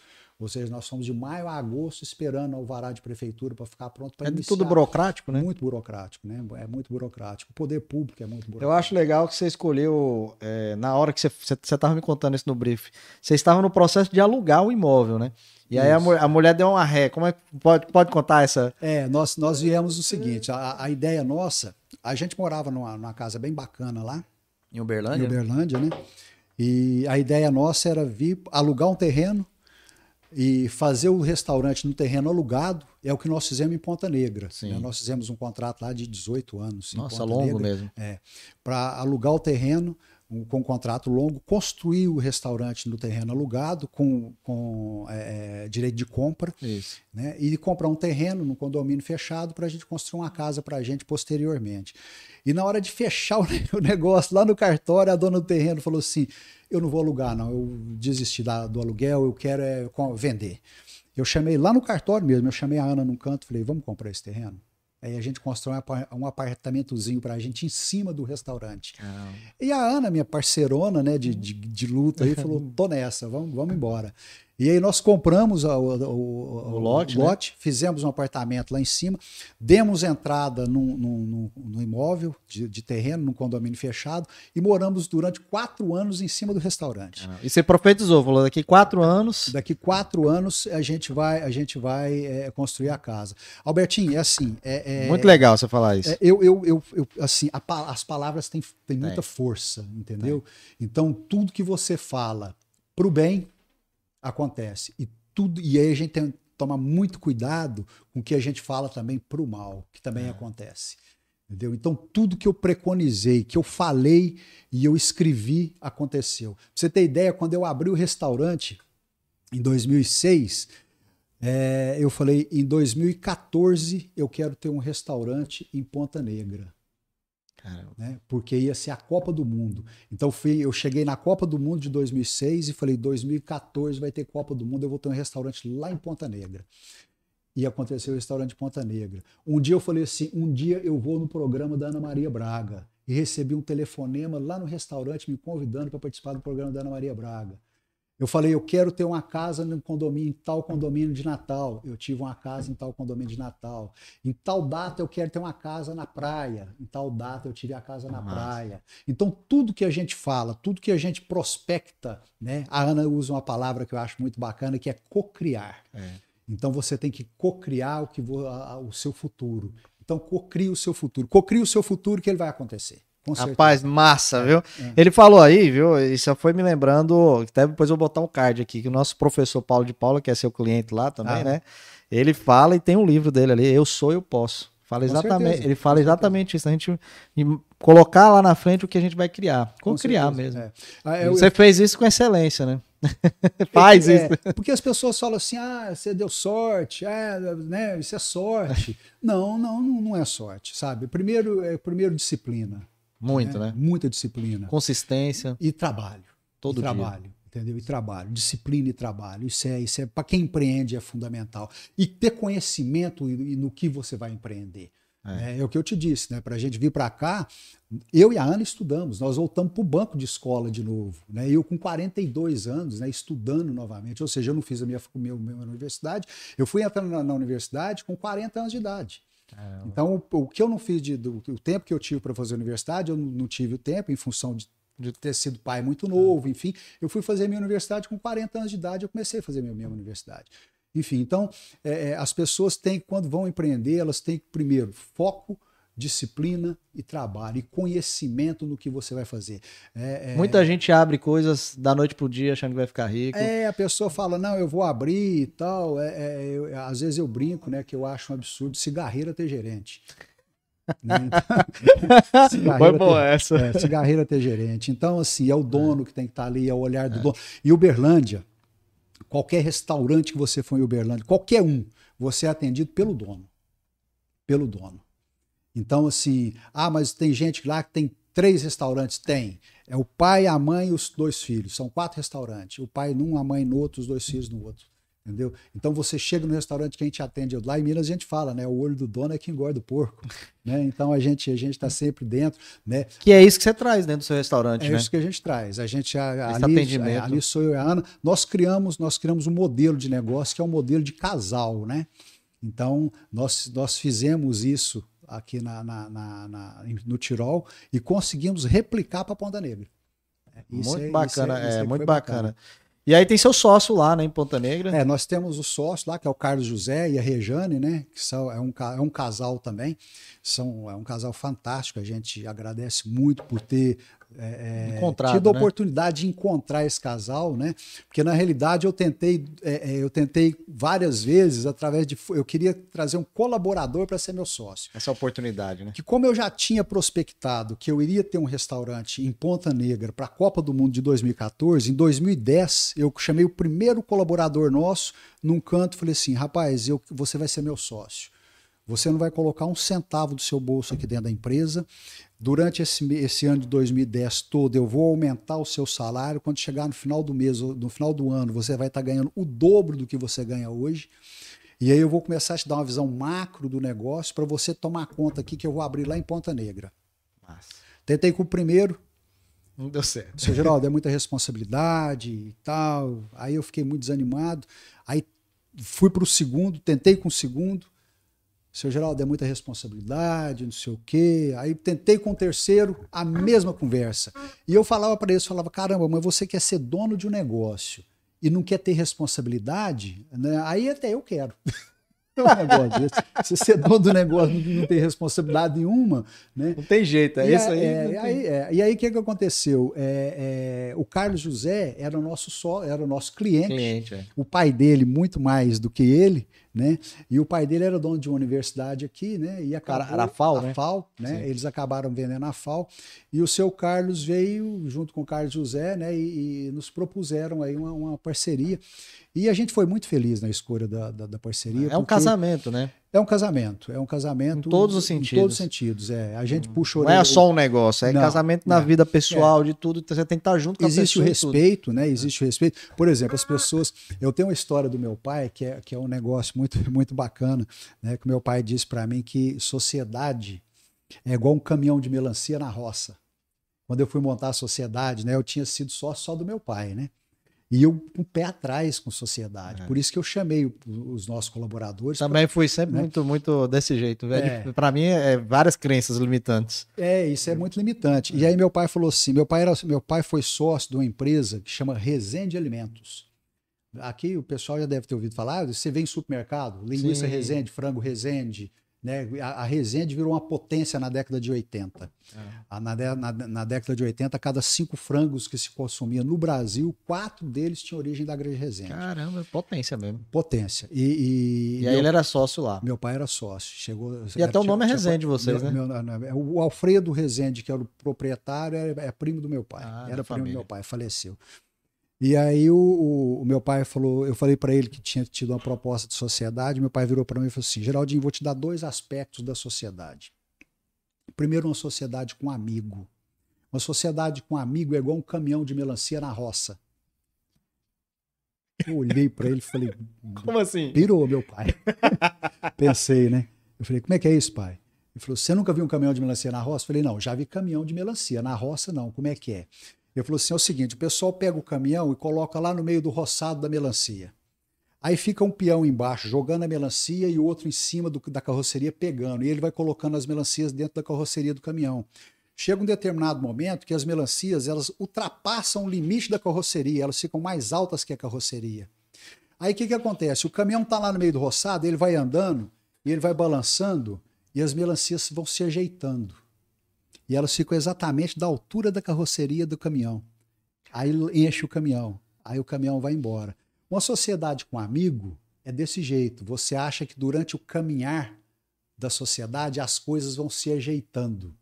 Ou seja, nós fomos de maio a agosto esperando o alvará de prefeitura para ficar pronto para é iniciar. É tudo burocrático, né? Muito burocrático, né? É muito burocrático. O poder público é muito burocrático. Eu acho legal que você escolheu, é, na hora que você estava me contando isso no brief, você estava no processo de alugar o imóvel, né? E aí a, a, mulher deu uma ré. Como é pode, pode contar essa? É, nós, nós viemos o seguinte: a, a ideia nossa, a gente morava numa, numa casa bem bacana lá. Em Uberlândia? Em Uberlândia, né? E a ideia nossa era vir alugar um terreno E fazer o restaurante no terreno alugado é o que nós fizemos em Ponta Negra. Né? Nós fizemos um contrato lá de 18 anos. em Nossa, Ponta longo Negra, mesmo. para alugar o terreno com um contrato longo, construir o restaurante no terreno alugado com, com é, é, direito de compra Isso. né? E comprar um terreno num condomínio fechado para a gente construir uma casa para a gente posteriormente. E na hora de fechar o ne- o negócio lá no cartório, a dona do terreno falou assim: eu não vou alugar, não, eu desisti da- do aluguel, eu quero é, vender. Eu chamei lá no cartório mesmo, eu chamei a Ana num canto, falei: vamos comprar esse terreno? Aí a gente constrói um apa- apartamentozinho para a gente em cima do restaurante. E a Ana, minha parceirona né, de, de, de luta, aí falou: tô nessa, vamos, vamos embora. E aí nós compramos o, o- O lote, né? fizemos um apartamento lá em cima, demos entrada num, num- num- imóvel de, de terreno, num condomínio fechado, e moramos durante quatro anos em cima do restaurante. E você profetizou, falou daqui quatro anos. Daqui quatro anos a gente vai, a gente vai é, construir a casa. Albertinho, é assim. é- é- Muito legal você falar isso. é, eu, eu, eu, eu- assim, a as palavras têm, têm muita força, entendeu? Então, tudo que você fala pro bem acontece. E tudo e aí a gente tem que tomar muito cuidado com o que a gente fala também pro mal, que também acontece. Entendeu? Então, tudo que eu preconizei, que eu falei e eu escrevi, aconteceu. Pra você ter ideia, quando eu abri o restaurante em 2006, é, eu falei, em 2014 eu quero ter um restaurante em Ponta Negra, Caramba. né? Porque ia ser a Copa do Mundo. Então fui, eu cheguei na Copa do Mundo de 2006 e falei, 2014 vai ter Copa do Mundo, eu vou ter um restaurante lá em Ponta Negra. E aconteceu o restaurante Ponta Negra. Um dia eu falei assim, um dia eu vou no programa da Ana Maria Braga e recebi um telefonema lá no restaurante me convidando para participar do programa da Ana Maria Braga. Eu falei, eu quero ter uma casa no condomínio, em tal condomínio de Natal. Eu tive uma casa em tal condomínio de Natal. Em tal data eu quero ter uma casa na praia. Em tal data eu tive a casa na Massa. praia. Então tudo que a gente fala, tudo que a gente prospecta, né? A Ana usa uma palavra que eu acho muito bacana que é cocriar. É. Então você tem que cocriar o que vo- o seu futuro. Então cocrie o seu futuro. Cocrie o seu futuro que ele vai acontecer. Com certeza. Rapaz, massa, viu? é. Ele falou aí, viu? Isso foi me lembrando. Até depois eu vou botar um card aqui, que o nosso professor Paulo de Paula, que é seu cliente lá também, Ah. né? Ele fala e tem um livro dele ali, Eu Sou, Eu Posso. Fala exatamente, certeza, ele fala exatamente isso. A gente colocar lá na frente o que a gente vai criar. Com criar certeza, mesmo. é. Ah, eu- Você fez isso com excelência, né? Faz É, isso. Porque as pessoas falam assim, ah, você deu sorte, é, né, isso é sorte. não, não, não não é sorte, sabe? Primeiro, é, primeiro disciplina. Muito, né? Muita disciplina. Consistência. E trabalho. Todo e dia. trabalho. Entendeu? E trabalho, disciplina e trabalho. Isso é, isso é para quem empreende é fundamental. E ter conhecimento no que você vai empreender. É, é o que eu te disse, né? Para a gente vir para cá, eu e a Ana estudamos. Nós voltamos para o banco de escola de novo. Né? Eu com 42 anos, né, estudando novamente. Ou seja, eu não fiz a minha, minha, minha universidade. Eu fui entrar na, na universidade com 40 anos de idade. Então, o, o que eu não fiz de, do, o tempo que eu tive para fazer a universidade, eu não, não tive o tempo em função de, de ter sido pai muito novo, enfim. Eu fui fazer minha universidade com 40 anos de idade, eu comecei a fazer minha, minha universidade. Enfim, então, é, é, as pessoas têm, quando vão empreender, elas têm, primeiro, foco, disciplina e trabalho, e conhecimento no que você vai fazer. É, é, Muita gente abre coisas da noite pro dia achando que vai ficar rico. é, a pessoa fala, não, eu vou abrir e tal. É, é, eu- às vezes eu brinco, né, que eu acho um absurdo cigarreira ter gerente. Né? Então, cigarreira Foi boa ter- essa. é, cigarreira ter gerente. Então, assim, é o dono que tem que estar ali, é o olhar do dono. E Uberlândia, qualquer restaurante que você for em Uberlândia, qualquer um, você é atendido pelo dono. Pelo dono. Então, assim, ah, mas tem gente lá que tem três restaurantes? Tem. É o pai, a mãe e os dois filhos. São quatro restaurantes. O pai num, a mãe no outro, os dois filhos no outro. Entendeu? Então você chega no restaurante que a gente atende lá em Minas a gente fala, né? O olho do dono é que engorda o porco, né? Então a gente a gente está sempre dentro, né? Que é isso que você traz dentro do seu restaurante, É né? isso que a gente traz. A gente a- Esse ali, atendimento. é, ali sou eu e a Ana. Nós criamos nós criamos um modelo de negócio que é um modelo de casal, né? Então nós nós fizemos isso aqui na, na- na- na- no Tirol e conseguimos replicar para Ponta Negra. Isso muito é- bacana, é- é, muito foi bacana. E aí tem seu sócio lá, né, em Ponta Negra. É, nós temos o sócio lá, que é o Carlos José e a Rejane, né? Que são, é, um, é um casal também. São, é um casal fantástico. A gente agradece muito por ter é, é tido a né? oportunidade de encontrar esse casal, né? Porque na realidade eu tentei, é, é eu tentei várias vezes através de, eu queria trazer um colaborador para ser meu sócio. Essa oportunidade, né? Que como eu já tinha prospectado que eu iria ter um restaurante em Ponta Negra para a Copa do Mundo de 2014, em 2010 eu chamei o primeiro colaborador nosso num canto, falei assim, rapaz, eu, você vai ser meu sócio. Você não vai colocar um centavo do seu bolso aqui dentro da empresa. Durante esse, esse ano de 2010 todo, eu vou aumentar o seu salário. Quando chegar no final do mês, no final do ano, você vai estar ganhando o dobro do que você ganha hoje. E aí eu vou começar a te dar uma visão macro do negócio para você tomar conta aqui que eu vou abrir lá em Ponta Negra. Massa. Tentei com o primeiro. Não deu certo. Seu Geraldo, é muita responsabilidade e tal. Aí eu fiquei muito desanimado. Aí fui para o segundo, tentei com o segundo. Seu Geraldo, é muita responsabilidade, não sei o quê. Aí tentei com o terceiro, a mesma conversa. E eu falava para eles, falava, caramba, mas você quer ser dono de um negócio e não quer ter responsabilidade? Né? Aí até eu quero. um negócio desse. Você ser dono do negócio não tem responsabilidade nenhuma, né? Não tem jeito, é e isso aí. É, aí é, e aí o que, que aconteceu? É, é, o Carlos José era o nosso só, era o nosso cliente. cliente é. o pai dele muito mais do que ele, né? E o pai dele era dono de uma universidade aqui, né? E acabou, era a FAO, né? A FAO, né? Eles acabaram vendendo a FAO. E o seu Carlos veio junto com o Carlos José, né? E, e nos propuseram aí uma, uma, parceria. E a gente foi muito feliz na escolha da, da, da parceria. É um casamento, né? É um casamento, é um casamento. Em todos os sentidos. Em todos os sentidos, é. A gente puxa Não é só um negócio, é não, casamento na é, vida pessoal, é. de tudo. Você tem que estar junto com Existe a pessoa. Existe o respeito, né? Existe o respeito. Por exemplo, as pessoas. Eu tenho uma história do meu pai que é, que é um negócio muito, muito bacana, né? Que meu pai disse para mim que sociedade é igual um caminhão de melancia na roça. Quando eu fui montar a sociedade, né? Eu tinha sido só só do meu pai, né? E eu um pé atrás com sociedade. É. Por isso que eu chamei os nossos colaboradores. Também pra, fui sempre né? muito, muito desse jeito. É. Para mim, é várias crenças limitantes. É, isso é muito limitante. E aí meu pai falou assim: meu pai, era, meu pai foi sócio de uma empresa que chama Resende Alimentos. Aqui o pessoal já deve ter ouvido falar, você vem em supermercado, linguiça Sim. Resende, frango Resende, né? A, a Resende virou uma potência na década de 80. É. Na, na, na, década de 80, cada cinco frangos que se consumia no Brasil, quatro deles tinham origem da Grande Resende. Caramba, potência mesmo. Potência. E, e, e aí meu, ele era sócio lá. Meu pai era sócio. Chegou, e até o nome é Resende de vocês, meu, né? Meu, o Alfredo Resende, que era o proprietário, é, é primo do meu pai. Ah, era primo família. do meu pai, faleceu. E aí o, o, meu pai falou, eu falei para ele que tinha tido uma proposta de sociedade, meu pai virou para mim e falou assim, Geraldinho, vou te dar dois aspectos da sociedade. Primeiro, uma sociedade com amigo. Uma sociedade com amigo é igual um caminhão de melancia na roça. Eu olhei para ele e falei, como assim? Pirou, meu pai. Pensei, né? Eu falei, como é que é isso, pai? Ele falou, você nunca viu um caminhão de melancia na roça? Eu falei, não, já vi caminhão de melancia. Na roça, não. Como é que é? Ele falou assim: é o seguinte, o pessoal pega o caminhão e coloca lá no meio do roçado da melancia. Aí fica um peão embaixo jogando a melancia e o outro em cima do, da carroceria pegando. E ele vai colocando as melancias dentro da carroceria do caminhão. Chega um determinado momento que as melancias elas ultrapassam o limite da carroceria, elas ficam mais altas que a carroceria. Aí o que, que acontece? O caminhão está lá no meio do roçado, ele vai andando e ele vai balançando e as melancias vão se ajeitando e elas ficam exatamente da altura da carroceria do caminhão. Aí enche o caminhão, aí o caminhão vai embora. Uma sociedade com amigo é desse jeito. Você acha que durante o caminhar da sociedade as coisas vão se ajeitando.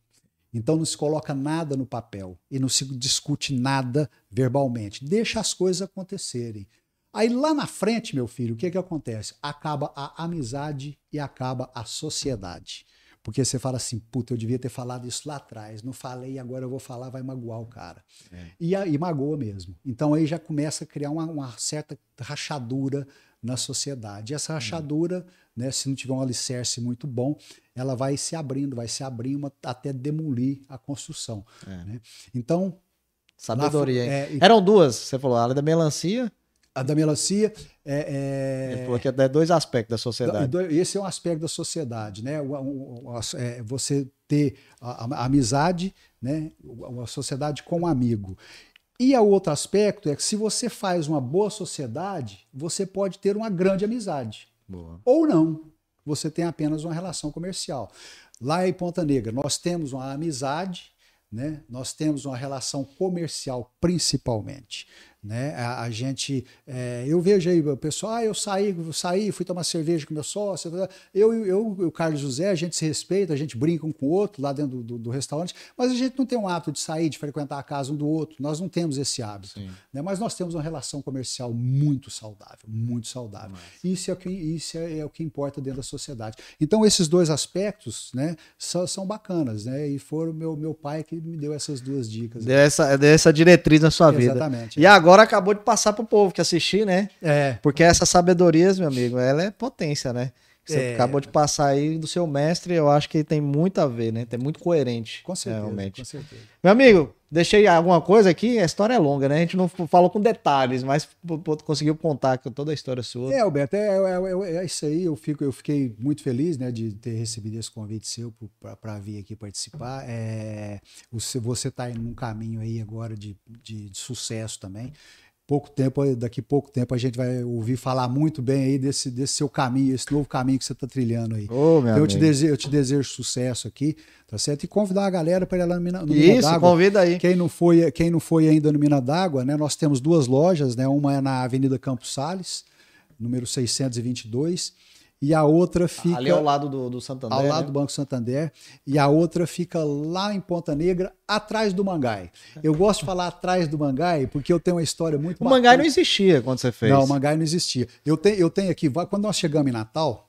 Então não se coloca nada no papel e não se discute nada verbalmente. Deixa as coisas acontecerem. Aí lá na frente, meu filho, o que, que acontece? Acaba a amizade e acaba a sociedade. Porque você fala assim, puta, eu devia ter falado isso lá atrás, não falei, agora eu vou falar, vai magoar o cara. É. E, e magoa mesmo. Então aí já começa a criar uma, uma certa rachadura na sociedade. E essa rachadura, né, se não tiver um alicerce muito bom, ela vai se abrindo, vai se abrindo até demolir a construção. É. Né? Então. Sabedoria. É, Eram duas, você falou, a da melancia a da melancia é, é... Ele falou que é dois aspectos da sociedade. Esse é um aspecto da sociedade, né? É você ter a, a amizade, né? Uma sociedade com um amigo. E o outro aspecto é que se você faz uma boa sociedade, você pode ter uma grande amizade. Boa. Ou não, você tem apenas uma relação comercial. Lá em Ponta Negra, nós temos uma amizade, né? nós temos uma relação comercial principalmente. Né? A, a gente, é, eu vejo aí o pessoal, ah, eu saí, saí, fui tomar cerveja com meu sócio. Eu e eu, o Carlos José, a gente se respeita, a gente brinca um com o outro lá dentro do, do, do, restaurante, mas a gente não tem um hábito de sair, de frequentar a casa um do outro. Nós não temos esse hábito. Né? Mas nós temos uma relação comercial muito saudável, muito saudável. Isso, é o que, isso é, é, o que importa dentro da sociedade. Então, esses dois aspectos né, são, são bacanas, né? E foram meu, meu pai que me deu essas duas dicas. Deu essa, deu essa diretriz na sua Exatamente, vida. Exatamente. E agora agora acabou de passar pro povo que assistir, né? É. Porque essa sabedoria, meu amigo, ela é potência, né? Você é. acabou de passar aí do seu mestre, eu acho que tem muito a ver, né? Tem muito coerente. Com certeza, realmente. com certeza. Meu amigo, deixei alguma coisa aqui, a história é longa, né? A gente não falou com detalhes, mas conseguiu contar toda a história sua. É, Alberto, é, é, é, é, isso aí. Eu, fico, eu fiquei muito feliz né, de ter recebido esse convite seu para vir aqui participar. É, você está em um caminho aí agora de, de, de sucesso também pouco tempo, daqui pouco tempo a gente vai ouvir falar muito bem aí desse, desse seu caminho, esse novo caminho que você está trilhando aí. Oh, então eu te, desejo, eu te desejo sucesso aqui, tá certo? E convidar a galera para ir lá no Mina, no Isso, Mina convida aí. Quem não foi, quem não foi ainda no Mina d'Água, né? Nós temos duas lojas, né? Uma é na Avenida Campos Sales, número 622 e a outra fica. Ali ao lado do, do Santander. Ao lado né? do Banco Santander. E a outra fica lá em Ponta Negra, atrás do Mangai. Eu gosto de falar atrás do Mangai porque eu tenho uma história muito O bacana. Mangai não existia quando você fez. Não, o Mangai não existia. Eu tenho, eu tenho aqui, quando nós chegamos em Natal,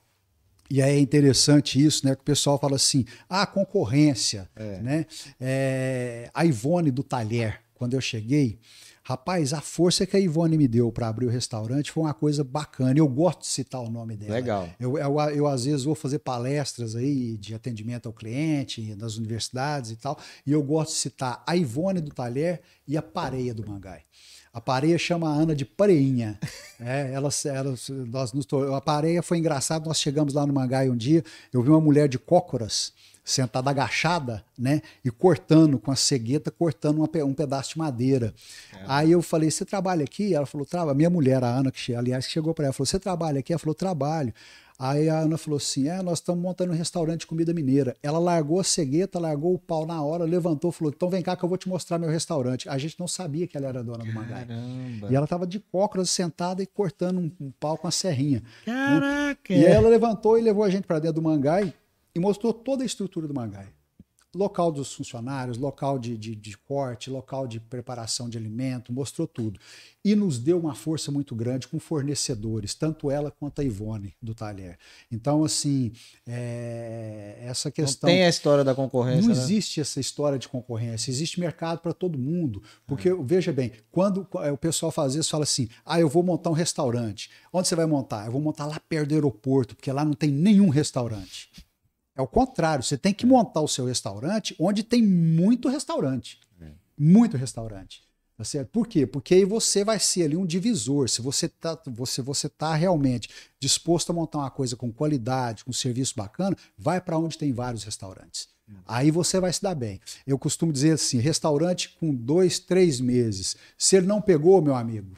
e aí é interessante isso, né? Que o pessoal fala assim: ah, concorrência, é. né? É, a Ivone do Talher, quando eu cheguei. Rapaz, a força que a Ivone me deu para abrir o restaurante foi uma coisa bacana. Eu gosto de citar o nome dela. Legal. Eu, eu, eu, às vezes, vou fazer palestras aí de atendimento ao cliente, nas universidades e tal, e eu gosto de citar a Ivone do Talher e a Pareia do Mangai. A pareia chama a Ana de Pareinha. É, ela, ela, nós nos, a pareia foi engraçado. Nós chegamos lá no Mangai um dia, eu vi uma mulher de cócoras sentada agachada, né? E cortando com a cegueta, cortando uma, um pedaço de madeira. É. Aí eu falei: Você trabalha aqui? Ela falou: Trabalha. Minha mulher, a Ana, que aliás chegou para ela, falou: Você trabalha aqui? Ela falou: Trabalho. Aí a Ana falou assim: É, nós estamos montando um restaurante de comida mineira. Ela largou a cegueta, largou o pau na hora, levantou, falou: Então vem cá que eu vou te mostrar meu restaurante. A gente não sabia que ela era dona do Mangai. E ela estava de cócoras sentada e cortando um, um, pau com a serrinha. Caraca! E aí ela levantou e levou a gente para dentro do Mangai e mostrou toda a estrutura do Mangai. Local dos funcionários, local de, de, de, corte, local de preparação de alimento, mostrou tudo. E nos deu uma força muito grande com fornecedores, tanto ela quanto a Ivone do Talher. Então, assim, é, essa questão. Não tem a história da concorrência. Não né? existe essa história de concorrência, existe mercado para todo mundo. Porque, é. veja bem, quando o pessoal faz isso, fala assim: ah, eu vou montar um restaurante. Onde você vai montar? Eu vou montar lá perto do aeroporto, porque lá não tem nenhum restaurante. É o contrário, você tem que montar o seu restaurante onde tem muito restaurante. É. Muito restaurante. Tá certo? Por quê? Porque aí você vai ser ali um divisor. Se você está você, você tá realmente disposto a montar uma coisa com qualidade, com serviço bacana, vai para onde tem vários restaurantes. Hum. Aí você vai se dar bem. Eu costumo dizer assim: restaurante com dois, três meses. Se ele não pegou, meu amigo,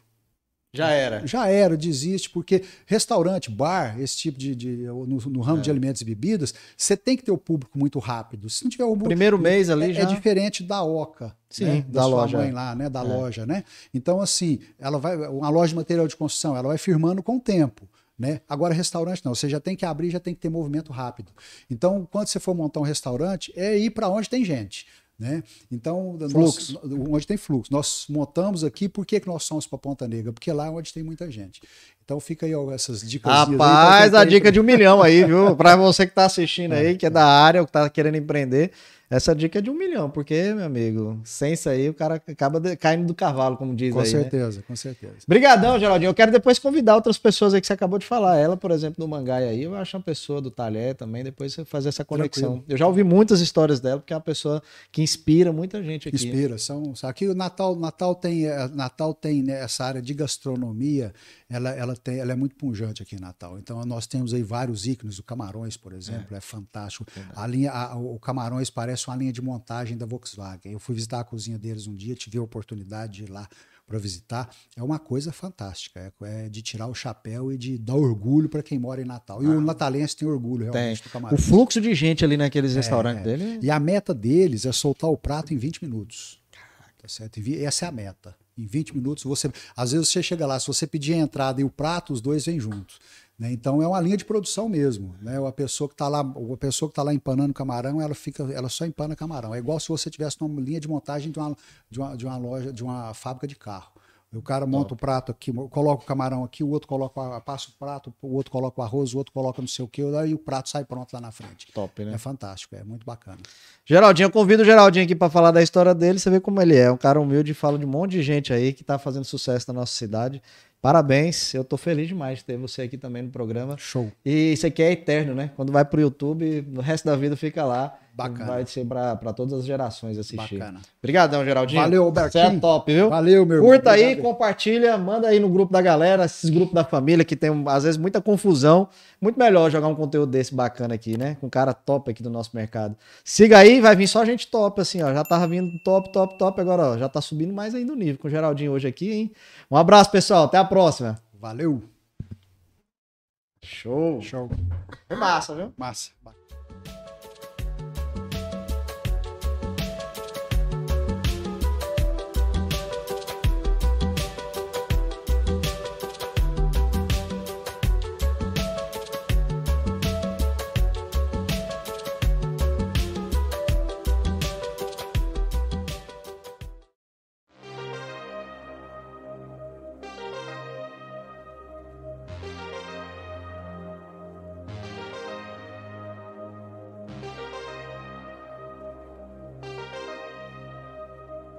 já era. Já era, desiste, porque restaurante, bar, esse tipo de. de no, no, ramo é. de alimentos e bebidas, você tem que ter o público muito rápido. Se não tiver o Primeiro mês ali é, já. É diferente da Oca. Sim, né? da, da loja. mãe lá, né? Da é. loja, né? Então, assim, ela vai. Uma loja de material de construção, ela vai firmando com o tempo. Né? Agora, restaurante não, você já tem que abrir, já tem que ter movimento rápido. Então, quando você for montar um restaurante, é ir para onde tem gente. Né? Então. Nós, onde tem fluxo. Nós montamos aqui, por que, que nós somos para Ponta Negra? Porque lá é onde tem muita gente. Então fica aí ó, essas dicas. Rapaz, a dica de um milhão aí, viu? Para você que está assistindo aí, que é da área, que está querendo empreender, essa dica é de um milhão, porque, meu amigo, sem isso aí o cara acaba de, caindo do cavalo, como diz com aí. Com certeza, né? com certeza. Obrigadão, Geraldinho. Eu quero depois convidar outras pessoas aí que você acabou de falar. Ela, por exemplo, do Mangai aí, eu acho uma pessoa do talher também, depois você fazer essa conexão. Tranquilo. Eu já ouvi muitas histórias dela, porque é uma pessoa que inspira muita gente aqui. Inspira. São, aqui o Natal, Natal tem, é, Natal tem né, essa área de gastronomia, ela, ela, tem, ela é muito pungente aqui em Natal. Então nós temos aí vários ícones, o Camarões, por exemplo, é, é fantástico. É a linha, a, o Camarões parece parece uma linha de montagem da Volkswagen. Eu fui visitar a cozinha deles um dia, tive a oportunidade de ir lá para visitar. É uma coisa fantástica, é, é, de tirar o chapéu e de dar orgulho para quem mora em Natal. E ah, o natalense tem orgulho realmente tem. do camarão. O fluxo de gente ali naqueles é, restaurantes é. dele. E a meta deles é soltar o prato em 20 minutos. Tá certo? E essa é a meta. Em 20 minutos você. Às vezes você chega lá, se você pedir a entrada e o prato, os dois vêm juntos. Né? Então é uma linha de produção mesmo. Né? A pessoa que está lá, a pessoa que tá lá empanando camarão, ela fica, ela só empana camarão. É igual se você tivesse uma linha de montagem de uma, de uma, de uma loja, de uma fábrica de carro. O cara monta o prato aqui, coloca o camarão aqui, o outro coloca, passa o prato, o outro coloca o arroz, o outro coloca não sei o que, e o prato sai pronto lá na frente. Top, né? É fantástico, é muito bacana. Geraldinho, eu convido o Geraldinho aqui para falar da história dele, você vê como ele é. Um cara humilde, fala de um monte de gente aí que tá fazendo sucesso na nossa cidade. Parabéns, eu tô feliz demais de ter você aqui também no programa. Show. E isso aqui é eterno, né? Quando vai pro YouTube, o resto da vida fica lá. Bacana. Vai ser para todas as gerações assistir. Bacana. Obrigadão, Geraldinho. Valeu, Albertinho. Você é top, viu? Valeu, meu irmão. Curta aí, Obrigado. compartilha, manda aí no grupo da galera, esses grupos da família que tem às vezes muita confusão. Muito melhor jogar um conteúdo desse bacana aqui, né? Com um cara top aqui do nosso mercado. Siga aí, vai vir só gente top, assim, ó. Já tava vindo top, top, top. Agora, ó, já tá subindo mais ainda o nível com o Geraldinho hoje aqui, hein? Um abraço, pessoal. Até a próxima. Valeu. Show. Show. É massa, viu? Massa.